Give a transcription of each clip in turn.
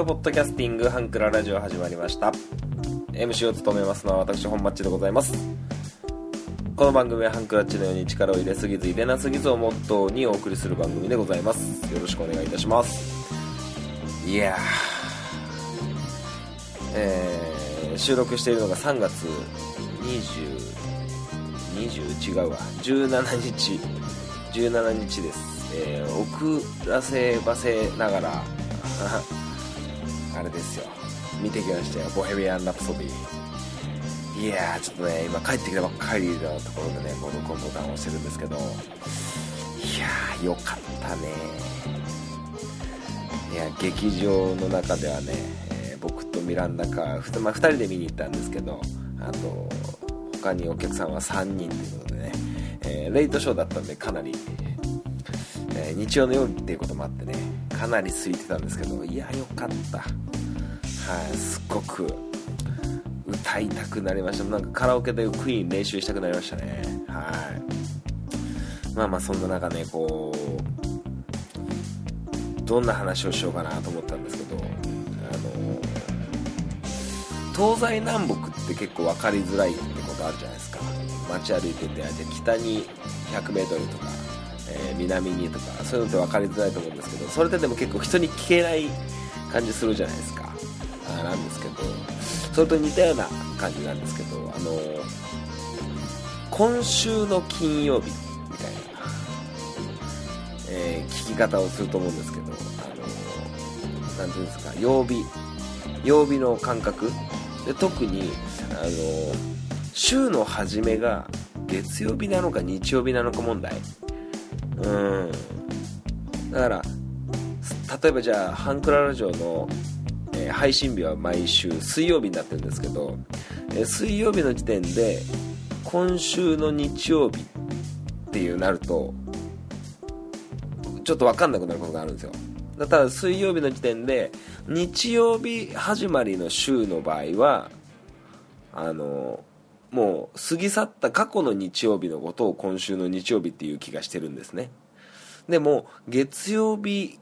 トポッドキャスティングハンクララジオ始まりました。MC を務めますのは私本マッチでございます。この番組はハンクラッチのように力を入れすぎず入れなすぎずをモットーにお送りする番組でございます。よろしくお願いいたします。いやえー、収録しているのが3月20 20違うわ17日。17日です。えー、遅らせばせながらあれですよ。見てきましたよ「ボヘミアン・ラプソディ」いやーちょっとね今帰ってきたばっかりのところでねモノコボタンを押してるんですけど。いやーよかったね。いや劇場の中ではね、えー、僕とミランダか、まあ、2人で見に行ったんですけどあと他にお客さんは3人ということでね、えー、レイトショーだったんでかなりえー、日曜の夜っていうこともあってねかなり空いてたんですけどいやよかった。はい。すごく歌いたくなりました。なんかカラオケでクイーン練習したくなりましたね。はい。まあまあそんな中ねこうどんな話をしようかなと思ったんですけどあの東西南北って結構分かりづらいってことあるじゃないですか。街歩いてて北に 100m とかえー、南にとかそういうのって分かりづらいと思うんですけどそれってでも結構人に聞けない感じするじゃないですか。なんですけどそれと似たような感じなんですけどあの、今週の金曜日みたいな、えー、聞き方をすると思うんですけどあの何ていうんですか曜日曜日の感覚。で特にあの週の初めが月曜日なのか日曜日なのか問題。うん。だから例えばじゃあハンクララジオの、ー、配信日は毎週水曜日になってるんですけど、えー、水曜日の時点で今週の日曜日っていうなるとちょっと分かんなくなることがあるんですよ。だただ水曜日の時点で日曜日始まりの週の場合はあのもう過ぎ去った過去の日曜日のことを今週の日曜日っていう気がしてるんですね。でも月曜日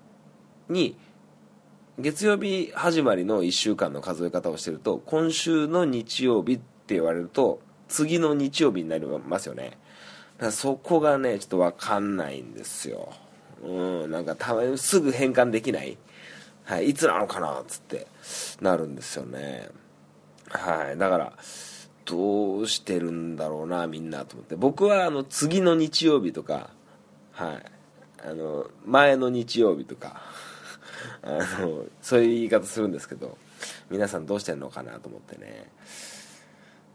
に月曜日始まりの1週間の数え方をしてると今週の日曜日って言われると次の日曜日になりますよね。そこがねちょっと分かんないんですよ。うんなんかたまにすぐ変換できない。はい、いつなのかなっつってなるんですよね。はいだからどうしてるんだろうなみんなと思って。僕はあの次の日曜日とかはいあの前の日曜日とか。あのそういう言い方するんですけど皆さんどうしてんのかなと思ってね。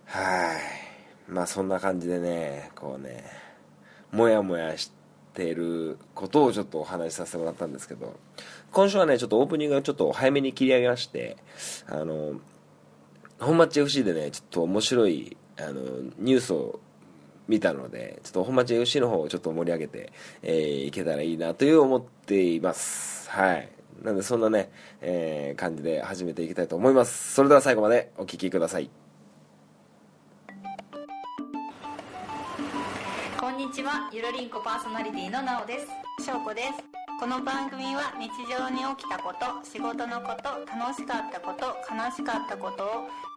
はい。まあそんな感じでねこうねもやもやしていることをちょっとお話しさせてもらったんですけど今週はねちょっとオープニングがちょっと早めに切り上げましてあの本町 FC でねちょっと面白いあのニュースを見たのでちょっと本町 FC の方をちょっと盛り上げて、えー、いけたらいいなという思っています。はい。なのでそんなね、えー、感じで始めていきたいと思います。それでは最後までお聴きください。こんにちは。ゆるりんこパーソナリティのなおです。しょうこです。この番組は日常に起きたこと仕事のこと楽しかったこと悲しかったことを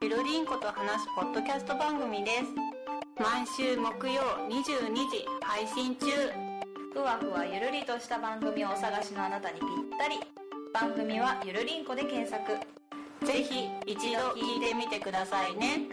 ゆるりんこと話すポッドキャスト番組です。毎週木曜22時配信中。ふわふわゆるりとした番組をお探しのあなたにぴったり。番組はゆるりんこで検索。ぜひ一度聞いてみてくださいね。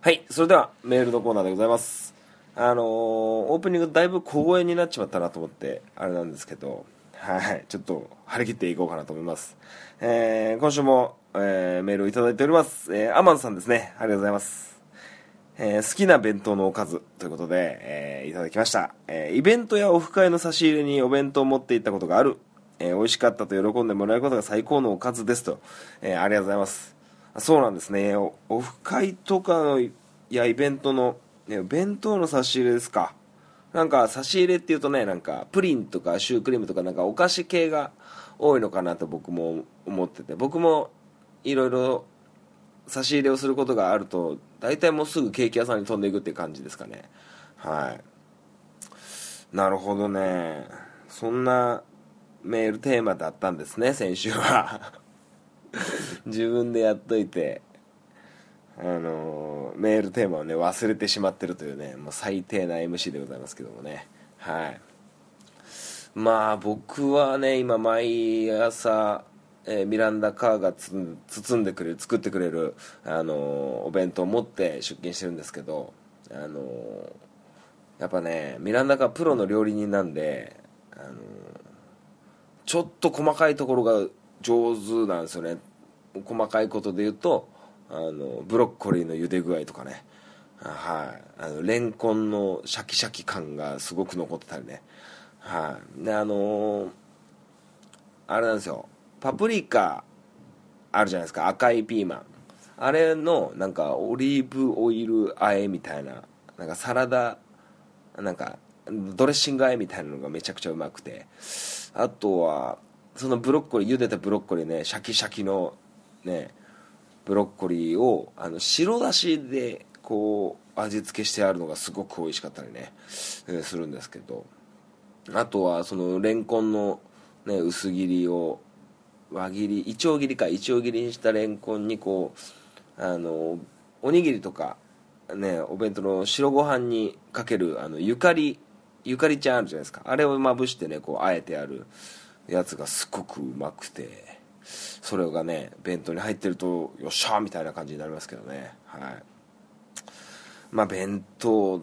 はいそれではメールのコーナーでございます。あのー、オープニングだいぶ小声になっちまったなと思ってあれなんですけどはいちょっと張り切っていこうかなと思います、えー、今週も、えー、メールをいただいております、えー、アマンさんですね。ありがとうございます。えー、好きな弁当のおかずということで、えー、いただきました、えー、イベントやオフ会の差し入れにお弁当を持って行ったことがある、えー、美味しかったと喜んでもらえることが最高のおかずですと、え、ありがとうございます。そうなんですね。オフ会とかのやイベントのね、弁当の差し入れですか。なんか差し入れっていうとねなんかプリンとかシュークリームとかなんかお菓子系が多いのかなと僕も思ってて。僕もいろいろ差し入れをすることがあると大体もうすぐケーキ屋さんに飛んでいくって感じですかね。はい。なるほどね。そんなメールテーマだったんですね先週は。自分でやっといて。あのメールテーマをね忘れてしまってるというねもう最低な MC でございますけどもね。はい。まあ僕はね今毎朝、えーミランダ・カーが包んでくれる作ってくれる、あのーお弁当を持って出勤してるんですけど、あのーやっぱねミランダ・カープロの料理人なんで、あのちょっと細かいところが上手なんですよね。細かいことで言うとあのブロッコリーの茹で具合とかね。はい。あのレンコンのシャキシャキ感がすごく残ってたりね。はい。であのあれなんですよ。パプリカあるじゃないですか。赤いピーマン。あれのなんかオリーブオイル和えみたいな。なんかサラダなんかドレッシング和えみたいなのがめちゃくちゃうまくて。あとはそのブロッコリー茹でたブロッコリーねシャキシャキのねブロッコリーをあの白だしでこう味付けしてあるのがすごく美味しかったりね、するんですけど。あとはそのレンコンの、ね、薄切りを輪切りいちょう切りかいちょう切りにしたレンコンにこうあのおにぎりとかねお弁当の白ご飯にかけるあのゆかりゆかりちゃんあるじゃないですか。あれをまぶしてねこうあえてあるやつがすごくうまくてそれがね弁当に入ってるとよっしゃーみたいな感じになりますけどね。はい。まあ弁当っ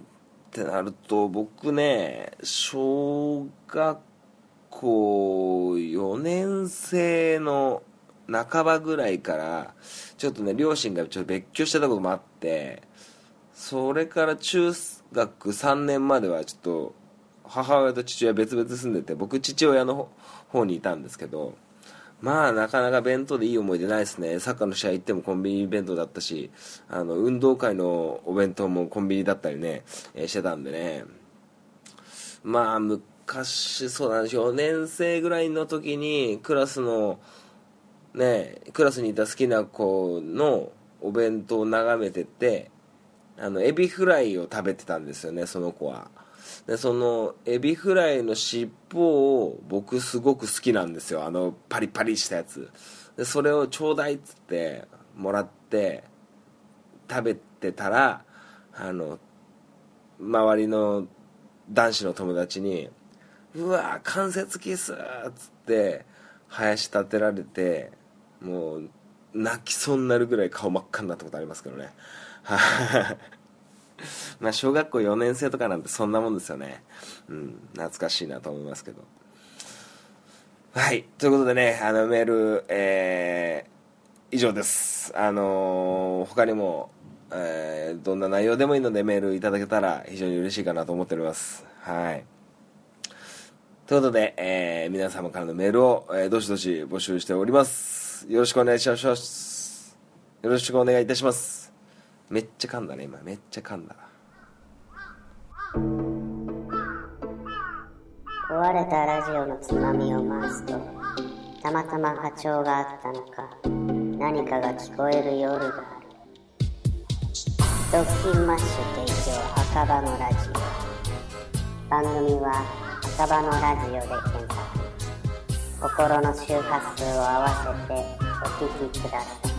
てなると僕ね小学校4年生の半ばぐらいからちょっとね両親がちょっと別居してたこともあってそれから中学3年まではちょっと母親と父親別々住んでて僕父親の方にいたんですけどまあなかなか弁当でいい思い出ないですね。サッカーの試合行ってもコンビニ弁当だったしあの運動会のお弁当もコンビニだったりね、えしてたんでね。まあ昔そうなんですよ4年生ぐらいの時にクラスのねクラスにいた好きな子のお弁当を眺めててあのエビフライを食べてたんですよねその子は。でそのエビフライの尻尾を僕すごく好きなんですよあのパリパリしたやつ。でそれをちょうだいっつってもらって食べてたらあの周りの男子の友達に「うわ関節キス!」っつって林立てられてもう泣きそうになるぐらい顔真っ赤になったことありますけどね。まあ小学校4年生とかなんてそんなもんですよね。うん懐かしいなと思いますけど。はいということでねあのメールえー、以上です。あのー他にもえーどんな内容でもいいのでメールいただけたら非常に嬉しいかなと思っております。はい。ということで、えー皆様からのメールを、えーどしどし募集しております。よろしくお願いします。よろしくお願いいたします。めっちゃ噛んだね今。めっちゃ噛んだ壊れたラジオのつまみを回すとたまたま波長があったのか何かが聞こえる夜がある。ドッキンマッシュ提供赤羽のラジオ。番組は赤羽のラジオで検索心の周波数を合わせてお聞きください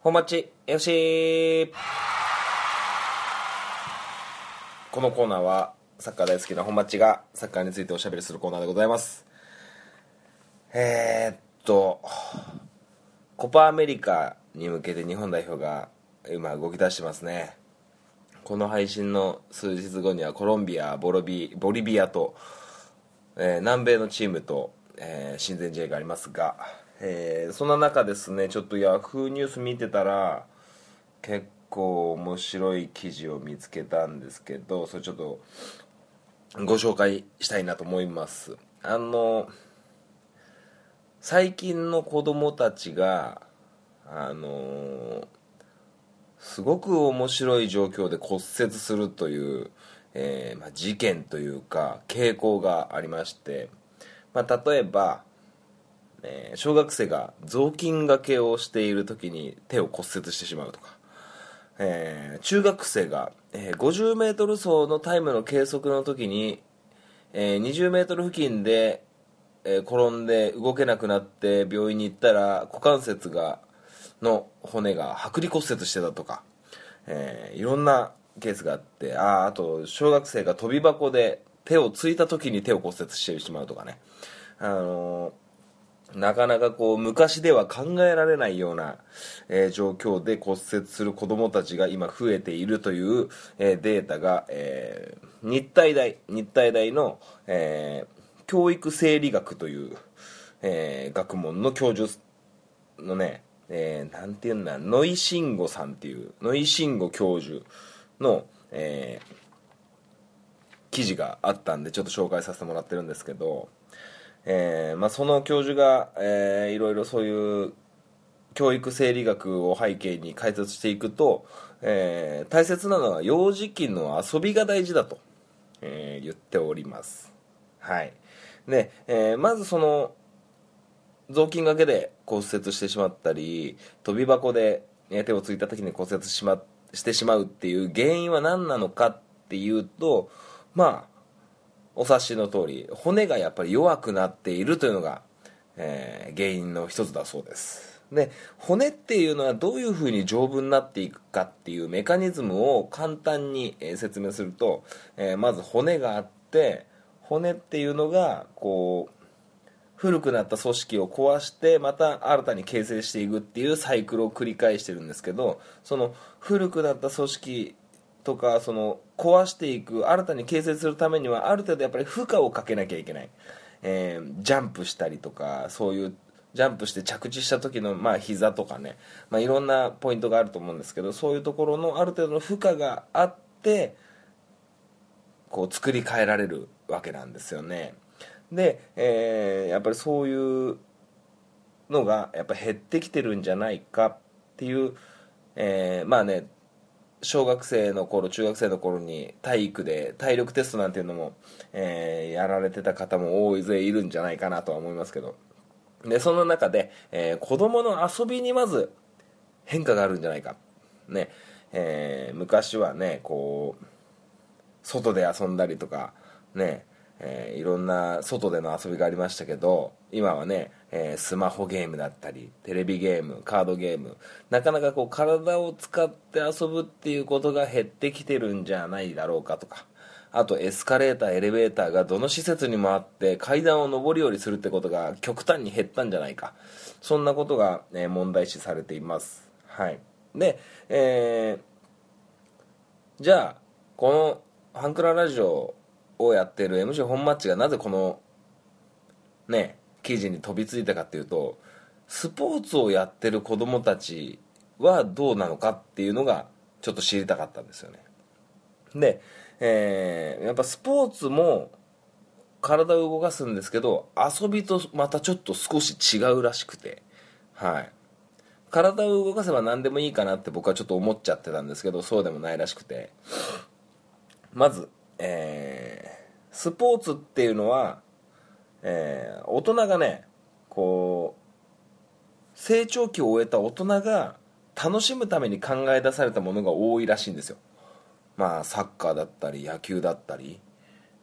本町よしこのコーナーはサッカー大好きな本町がサッカーについておしゃべりするコーナーでございますえー、っとコパアメリカに向けて日本代表が今動き出してますねこの配信の数日後にはコロンビアボロビボリビアと、えー南米のチームと、えー親善試合がありますが、えーそんな中ですねちょっとヤフーニュース見てたら結構面白い記事を見つけたんですけどそれちょっとご紹介したいなと思います。あの最近の子供たちがあのすごく面白い状況で骨折するという、えーまあ、事件というか傾向がありまして、まあ、例えば、えー小学生が雑巾がけをしている時に手を骨折してしまうとか、えー中学生が、えー 50m 走のタイムの計測の時に、えー 20m 付近で、えー転んで動けなくなって病院に行ったら股関節がの骨が剥離骨折してたとか、えーいろんなケースがあってああと小学生が跳び箱で手をついた時に手を骨折してしまうとかね。あのーなかなかこう昔では考えられないような、えー状況で骨折する子どもたちが今増えているという、えーデータが、えー日体大日体大の、えー教育生理学という、えー学問の教授のね、えーなんていうんだ野井慎吾さんっていう野井慎吾教授の、えー記事があったんでちょっと紹介させてもらってるんですけど、えーまあ、その教授が、えーいろいろそういう教育生理学を背景に解説していくと、えー大切なのは幼児期の遊びが大事だと、えー言っております。はい。で、えーまずその雑巾がけで骨折してしまったり跳び箱で手をついた時に骨折し,、ま、してしまうっていう原因は何なのかっていうとまあお察しの通り骨がやっぱり弱くなっているというのが、えー原因の一つだそうです。で骨っていうのはどういうふうに丈夫になっていくかっていうメカニズムを簡単に、説明すると、えーまず骨があって骨っていうのがこう古くなった組織を壊してまた新たに形成していくっていうサイクルを繰り返してるんですけどその古くなった組織とかその壊していく新たに形成するためにはある程度やっぱり負荷をかけなきゃいけない、えージャンプしたりとかそういうジャンプして着地した時のまあ膝とかね、まあ、いろんなポイントがあると思うんですけどそういうところのある程度の負荷があってこう作り変えられるわけなんですよね。で、えーやっぱりそういうのがやっぱ減ってきてるんじゃないかっていう、えーまあね小学生の頃中学生の頃に体育で体力テストなんていうのも、えーやられてた方も大勢いるんじゃないかなとは思いますけど。でその中で、えー子供の遊びにまず変化があるんじゃないか。ね、えー昔はねこう外で遊んだりとかね、えーいろんな外での遊びがありましたけど今はね、えースマホゲームだったりテレビゲームカードゲームなかなかこう体を使って遊ぶっていうことが減ってきてるんじゃないだろうかとかあとエスカレーターエレベーターがどの施設にもあって階段を上り下りするってことが極端に減ったんじゃないか。そんなことが、えー問題視されています。はい。で、えーじゃあこのファンクララジオをやってる MC 本マッチがなぜこのね記事に飛びついたかっていうとスポーツをやってる子供たちはどうなのかっていうのがちょっと知りたかったんですよね。で、えーやっぱスポーツも体を動かすんですけど遊びとまたちょっと少し違うらしくてはい。体を動かせば何でもいいかなって僕はちょっと思っちゃってたんですけどそうでもないらしくて。まず、えスポーツっていうのは、えー大人がねこう成長期を終えた大人が楽しむために考え出されたものが多いらしいんですよ。まあサッカーだったり野球だったり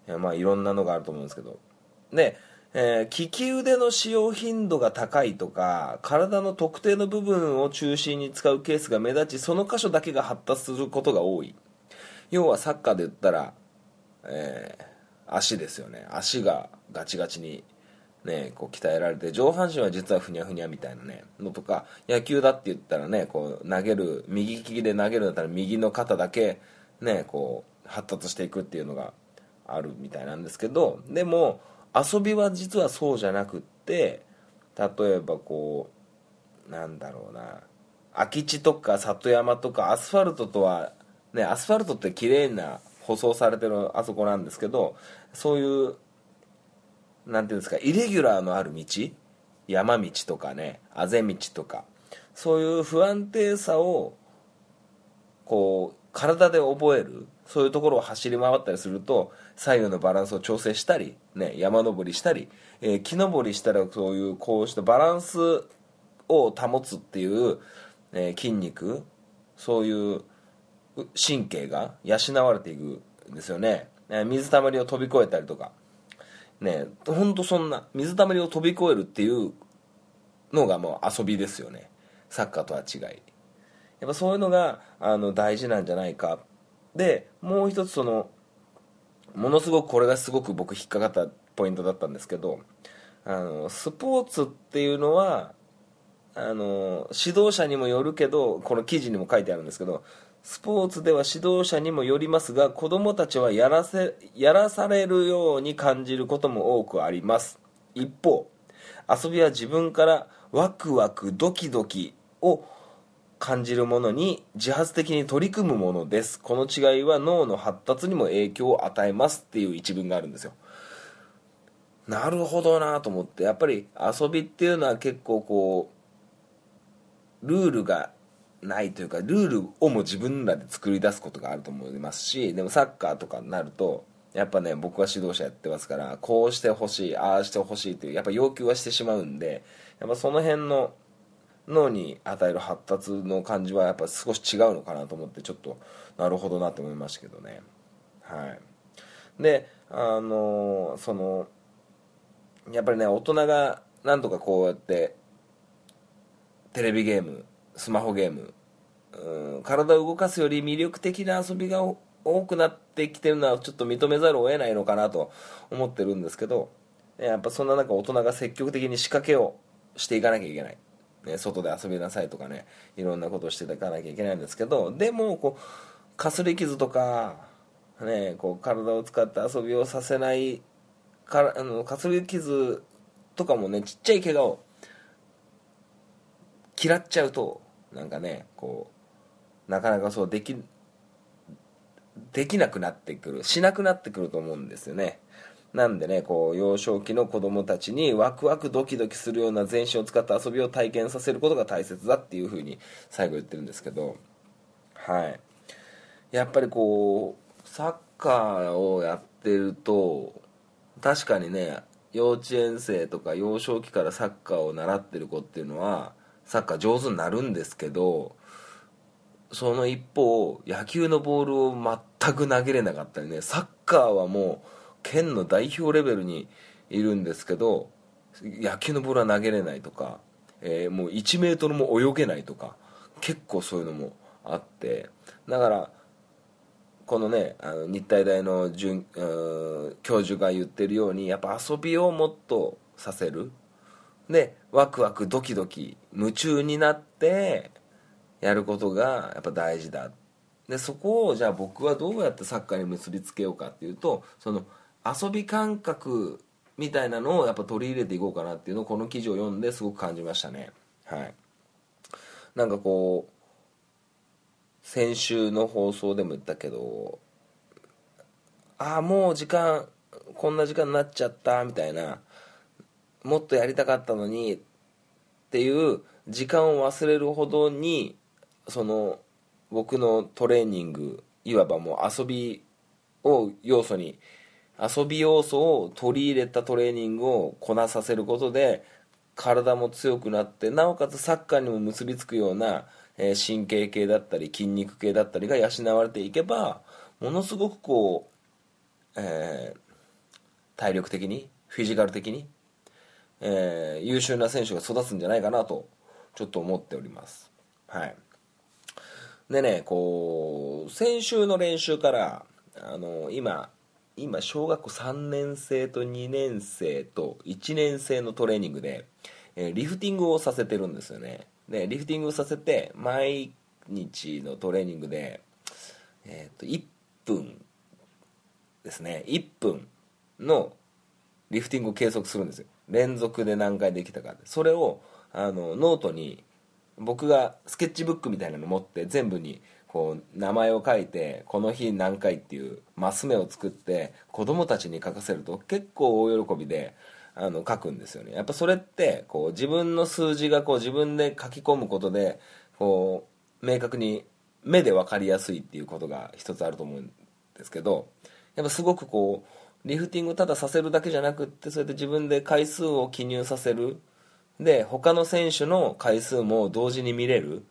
いまあいろんなのがあると思うんですけど。で、えー利き腕の使用頻度が高いとか体の特定の部分を中心に使うケースが目立ちその箇所だけが発達することが多い。要はサッカーで言ったら、えー足ですよね。足がガチガチにね、こう鍛えられて上半身は実はふにゃふにゃみたいなねのとか野球だって言ったらねこう投げる右利きで投げるんだったら右の肩だけねこう発達していくっていうのがあるみたいなんですけどでも遊びは実はそうじゃなくって例えばこうなんだろうな空き地とか里山とかアスファルトとはねアスファルトって綺麗な舗装されてるあそこなんですけどそういうなんていうんですかイレギュラーのある道山道とかねあぜ道とかそういう不安定さをこう体で覚えるそういうところを走り回ったりすると左右のバランスを調整したり、ね、山登りしたり、えー木登りしたらそういうこうしたバランスを保つっていう、えー筋肉そういう神経が養われていくんですよね。水たまりを飛び越えたりとか。ねほんとそんな水たまりを飛び越えるっていうのがもう遊びですよね。サッカーとは違い。やっぱそういうのがあの大事なんじゃないか。でもう一つそのものすごくこれがすごく僕引っかかったポイントだったんですけどあのスポーツっていうのはあの指導者にもよるけどこの記事にも書いてあるんですけどスポーツでは指導者にもよりますが子供たちはやらせやらされるように感じることも多くあります。一方遊びは自分からワクワクドキドキを感じるものに自発的に取り組むものです。この違いは脳の発達にも影響を与えますっていう一文があるんですよ。なるほどなと思ってやっぱり遊びっていうのは結構こうルールがないというかルールをも自分らで作り出すことがあると思いますしでもサッカーとかになるとやっぱね僕は指導者やってますからこうしてほしいああしてほしいというやっぱ要求はしてしまうんでやっぱその辺の脳に与える発達の感じはやっぱ少し違うのかなと思ってちょっとなるほどなって思いましたけどね。はい。であのそのやっぱりね大人がなんとかこうやってテレビゲームスマホゲーム。うん体を動かすより魅力的な遊びが多くなってきてるのはちょっと認めざるを得ないのかなと思ってるんですけどやっぱそんな中大人が積極的に仕掛けをしていかなきゃいけない、ね、外で遊びなさいとかねいろんなことをしていかなきゃいけないんですけどでもこうかすり傷とか、ね、こう体を使って遊びをさせないかあのかすり傷とかもねちっちゃい怪我を嫌っちゃうとなんかねこうなかなかそうできできなくなってくるしなくなってくると思うんですよね。なんでねこう幼少期の子供たちにワクワクドキドキするような全身を使った遊びを体験させることが大切だっていうふうに最後言ってるんですけどはい。やっぱりこうサッカーをやってると確かにね幼稚園生とか幼少期からサッカーを習ってる子っていうのはサッカー上手になるんですけどその一方野球のボールを全く投げれなかったりねサッカーはもう県の代表レベルにいるんですけど野球のボールは投げれないとか、えー、もう1メートルも泳げないとか結構そういうのもあってだからこのねあの日体大の教授が言ってるようにやっぱ遊びをもっとさせる。でワクワクドキドキ夢中になってやることがやっぱ大事だ。でそこをじゃあ僕はどうやってサッカーに結びつけようかっていうとその遊び感覚みたいなのをやっぱ取り入れていこうかなっていうのをこの記事を読んですごく感じましたね。はい。なんかこう先週の放送でも言ったけどああもう時間こんな時間になっちゃったみたいなもっとやりたかったのにっていう時間を忘れるほどにその僕のトレーニングいわばもう遊びを要素に遊び要素を取り入れたトレーニングをこなさせることで体も強くなってなおかつサッカーにも結びつくような、え、神経系だったり筋肉系だったりが養われていけばものすごくこう、えー、体力的にフィジカル的に、えー、優秀な選手が育つんじゃないかなとちょっと思っております。はい。でねこう先週の練習からあの今今小学校3年生と2年生と1年生のトレーニングで、えー、リフティングをさせてるんですよね。でリフティングをさせて毎日のトレーニングで、えー、と1分ですね。1分のリフティングを計測するんですよ。連続で何回できたかそれをあのノートに僕がスケッチブックみたいなの持って全部にこう名前を書いてこの日何回っていうマス目を作って子供たちに書かせると結構大喜びであの書くんですよね。やっぱそれってこう自分の数字がこう自分で書き込むことでこう明確に目で分かりやすいっていうことが一つあると思うんですけどやっぱすごくこうリフティングたださせるだけじゃなくってそうやって自分で回数を記入させる。で他の選手の回数も同時に見れる。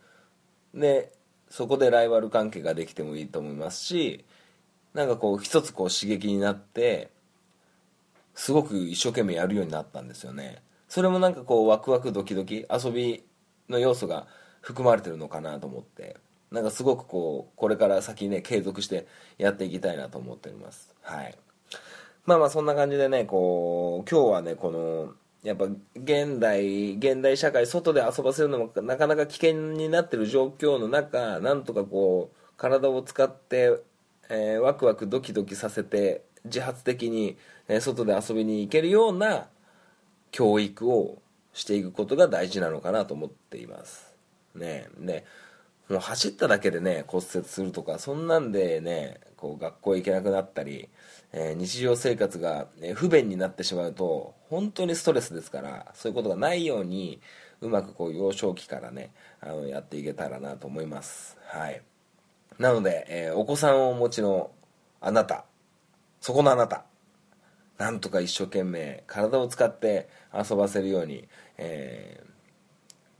でそこでライバル関係ができてもいいと思いますしなんかこう一つこう刺激になってすごく一生懸命やるようになったんですよね。それもなんかこうワクワクドキドキ遊びの要素が含まれてるのかなと思って。なんかすごくこうこれから先ね継続してやっていきたいなと思っております。はい。まあまあそんな感じでねこう今日はねこのやっぱ現代現代社会外で遊ばせるのもなかなか危険になってる状況の中なんとかこう体を使って、えーワクワクドキドキさせて自発的に、えー外で遊びに行けるような教育をしていくことが大事なのかなと思っています。ねねもう走っただけでね骨折するとかそんなんでねこう学校行けなくなったり、えー日常生活が、ね不便になってしまうと本当にストレスですからそういうことがないようにうまくこう幼少期からねあのやっていけたらなと思います。はい。なので、えーお子さんをお持ちのあなたそこのあなたなんとか一生懸命体を使って遊ばせるように、えー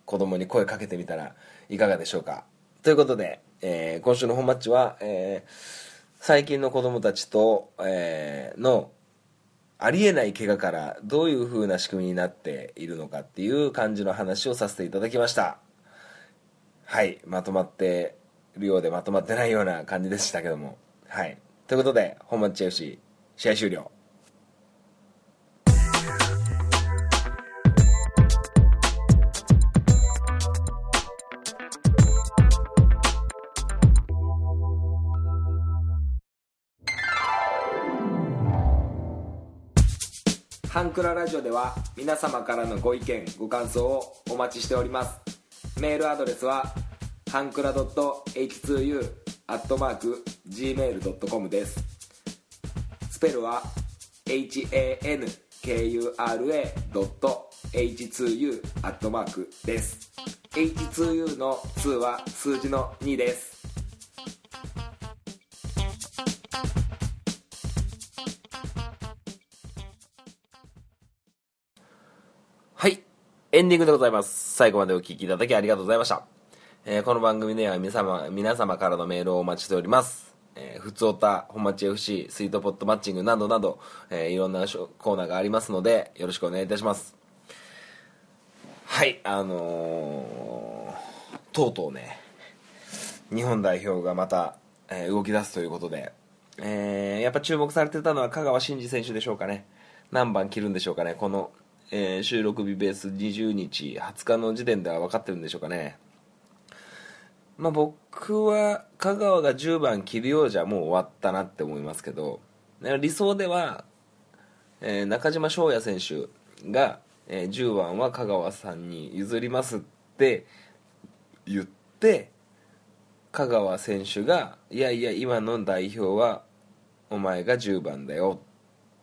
子供に声かけてみたらいかがでしょうか？ということで、えー今週の本マッチは、えー最近の子供たちと、えーのありえない怪我からどういう風な仕組みになっているのかっていう感じの話をさせていただきました。はいまとまってるようでまとまってないような感じでしたけども。はい。ということで本マッチ FC 試合終了。クララジオでは皆様からのご意見ご感想をお待ちしております。メールアドレスはハンクラ .h2u.gmail.com です。スペルは hankura.h2u です。H2U の2は数字の2です。エンディングでございます。最後までお聞きいただきありがとうございました。えーこの番組では皆様、皆様からのメールをお待ちしております。えー、ふつおた、本町 FC、スイートポットマッチングなどなど、えーいろんなコーナーがありますので、よろしくお願いいたします。はい、あのーとうとうね、日本代表がまた、えー動き出すということで、えーやっぱ注目されてたのは香川真司選手でしょうかね何番切るんでしょうかねこの、えー収録日ベース20日20日の時点では分かってるんでしょうかね。まあ僕は香川が10番切るようじゃもう終わったなって思いますけど理想では、えー中島翔也選手が、えー10番は香川さんに譲りますって言って香川選手がいやいや今の代表はお前が10番だよ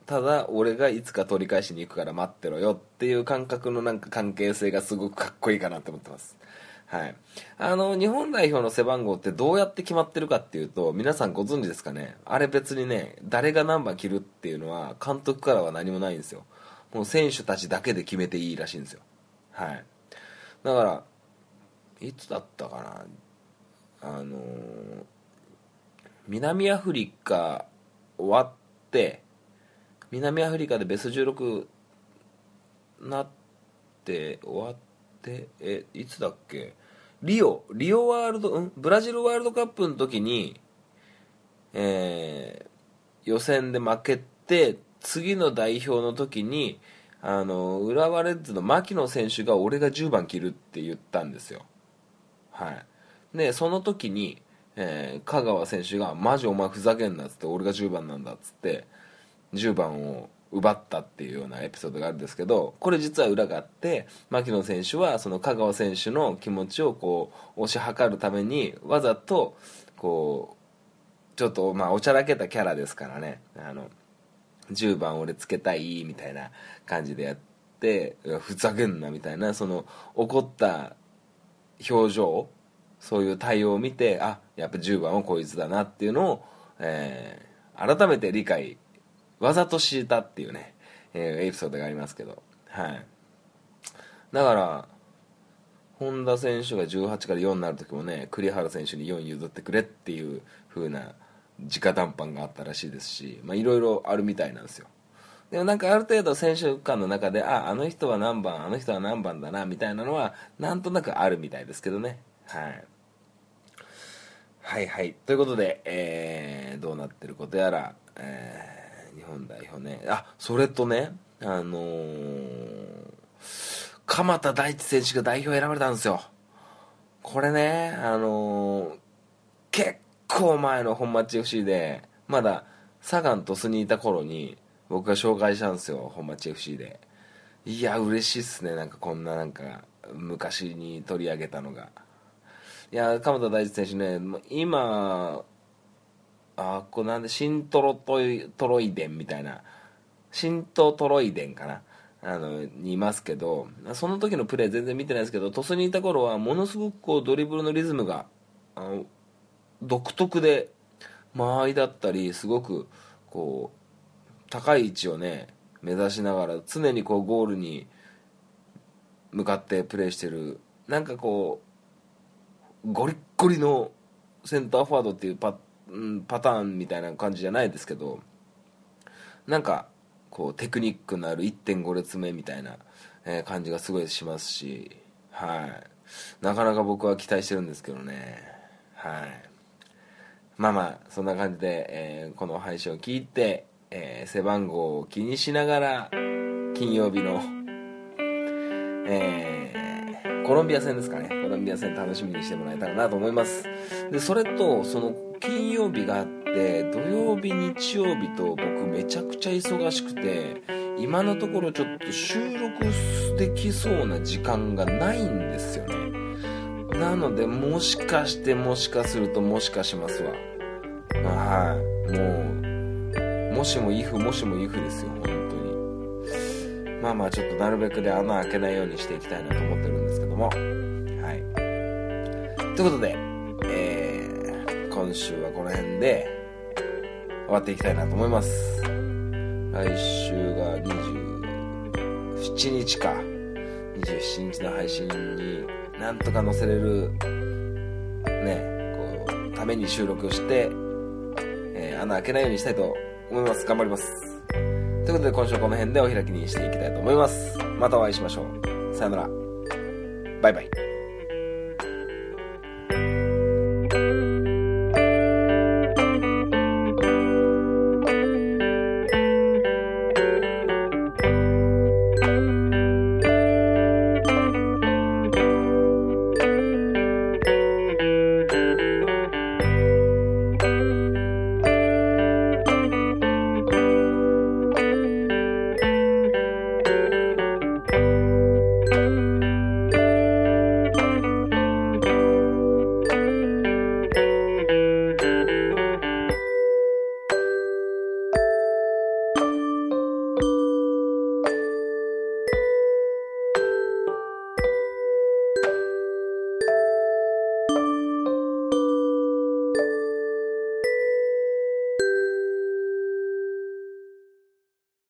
ただ俺がいつか取り返しに行くから待ってろよっていう感覚のなんか関係性がすごくかっこいいかなと思ってます。はい。あの日本代表の背番号ってどうやって決まってるかっていうと皆さんご存知ですかね。あれ別にね誰が何番着るっていうのは監督からは何もないんですよ。もう選手たちだけで決めていいらしいんですよ。はい。だからいつだったかな。あのー南アフリカ終わって南アフリカでベスト16なって終わってえいつだっけ？リオ。リオワールドん？ブラジルワールドカップの時にえー予選で負けて次の代表の時にあの浦和レッズの牧野選手が俺が10番切るって言ったんですよ。はい。でその時に、えー香川選手が「マジお前ふざけんな」っつって「俺が10番なんだ」っつって10番を奪ったっていうようなエピソードがあるんですけどこれ実は裏があって牧野選手はその香川選手の気持ちをこう推し量るためにわざとこうちょっとまあおちゃらけたキャラですからね。あの10番俺つけたいみたいな感じでやってふざけんなみたいなその怒った表情そういう対応を見てあやっぱ10番はこいつだなっていうのを、えー改めて理解わざとしたっていうね、えーエピソードがありますけど。はい。だから本田選手が18から4になる時もね栗原選手に4譲ってくれっていう風な直談判があったらしいですしいろいろあるみたいなんですよ。でもなんかある程度選手間の中でああの人は何番あの人は何番だなみたいなのはなんとなくあるみたいですけどね。はい。はいはい。ということで、えー、どうなってることやら、えー、日本代表ね。あそれとねあのー、鎌田大地選手が代表選ばれたんですよ。これねあのー、結構前の本町 FC でまだサガン鳥栖にいた頃に僕が紹介したんですよ本町 FC で。いや嬉しいっすね。なんかこんななんか昔に取り上げたのが。いや鎌田大地選手ね今あこれなんで新トロトイトロイデンみたいな新トトロイデンかなあのにいますけどその時のプレー全然見てないですけど鳥栖にいた頃はものすごくこうドリブルのリズムがあの独特で間合いだったりすごくこう高い位置をね目指しながら常にこうゴールに向かってプレーしてるなんかこうゴリッゴリのセンターフォワードっていうパッうんパターンみたいな感じじゃないですけどなんかこうテクニックのある1.5列目みたいな、え感じがすごいしますしはい。なかなか僕は期待してるんですけどね。はい。まあまあそんな感じで、えー、この配信を聞いてえー、背番号を気にしながら金曜日の、え、コロンビア戦ですかね。コロンビア戦楽しみにしてもらえたらなと思います。でそれとその金曜日があって土曜日日曜日と僕めちゃくちゃ忙しくて今のところちょっと収録できそうな時間がないんですよね。なのでもしかしてもしかするともしかしますわ。はい。もうもしもイフもしもイフですよ本当に。まあまあちょっとなるべくで穴開けないようにしていきたいなと思ってるんですけども。はい。ということで、今週はこの辺で終わっていきたいなと思います来週が27日か27日の配信になんとか載せれるねこうために収録をして、えー、穴開けないようにしたいと思います。頑張ります。ということで今週はこの辺でお開きにしていきたいと思います。またお会いしましょう。さよなら。バイバイ。